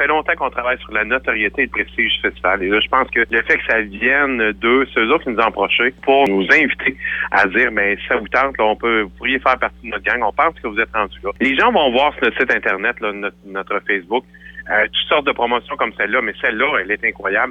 fait longtemps qu'on travaille sur la notoriété et le prestige du festival. Et là, je pense que le fait que ça vienne d'eux, ceux autres qui nous ont approchés pour nous inviter à dire, mais ça vous tente, là, on peut, vous pourriez faire partie de notre gang. On pense que vous êtes rendu là. Les gens vont voir sur notre site Internet, là, notre, notre Facebook, euh, toutes sortes de promotions comme celle-là, mais celle-là, elle est incroyable.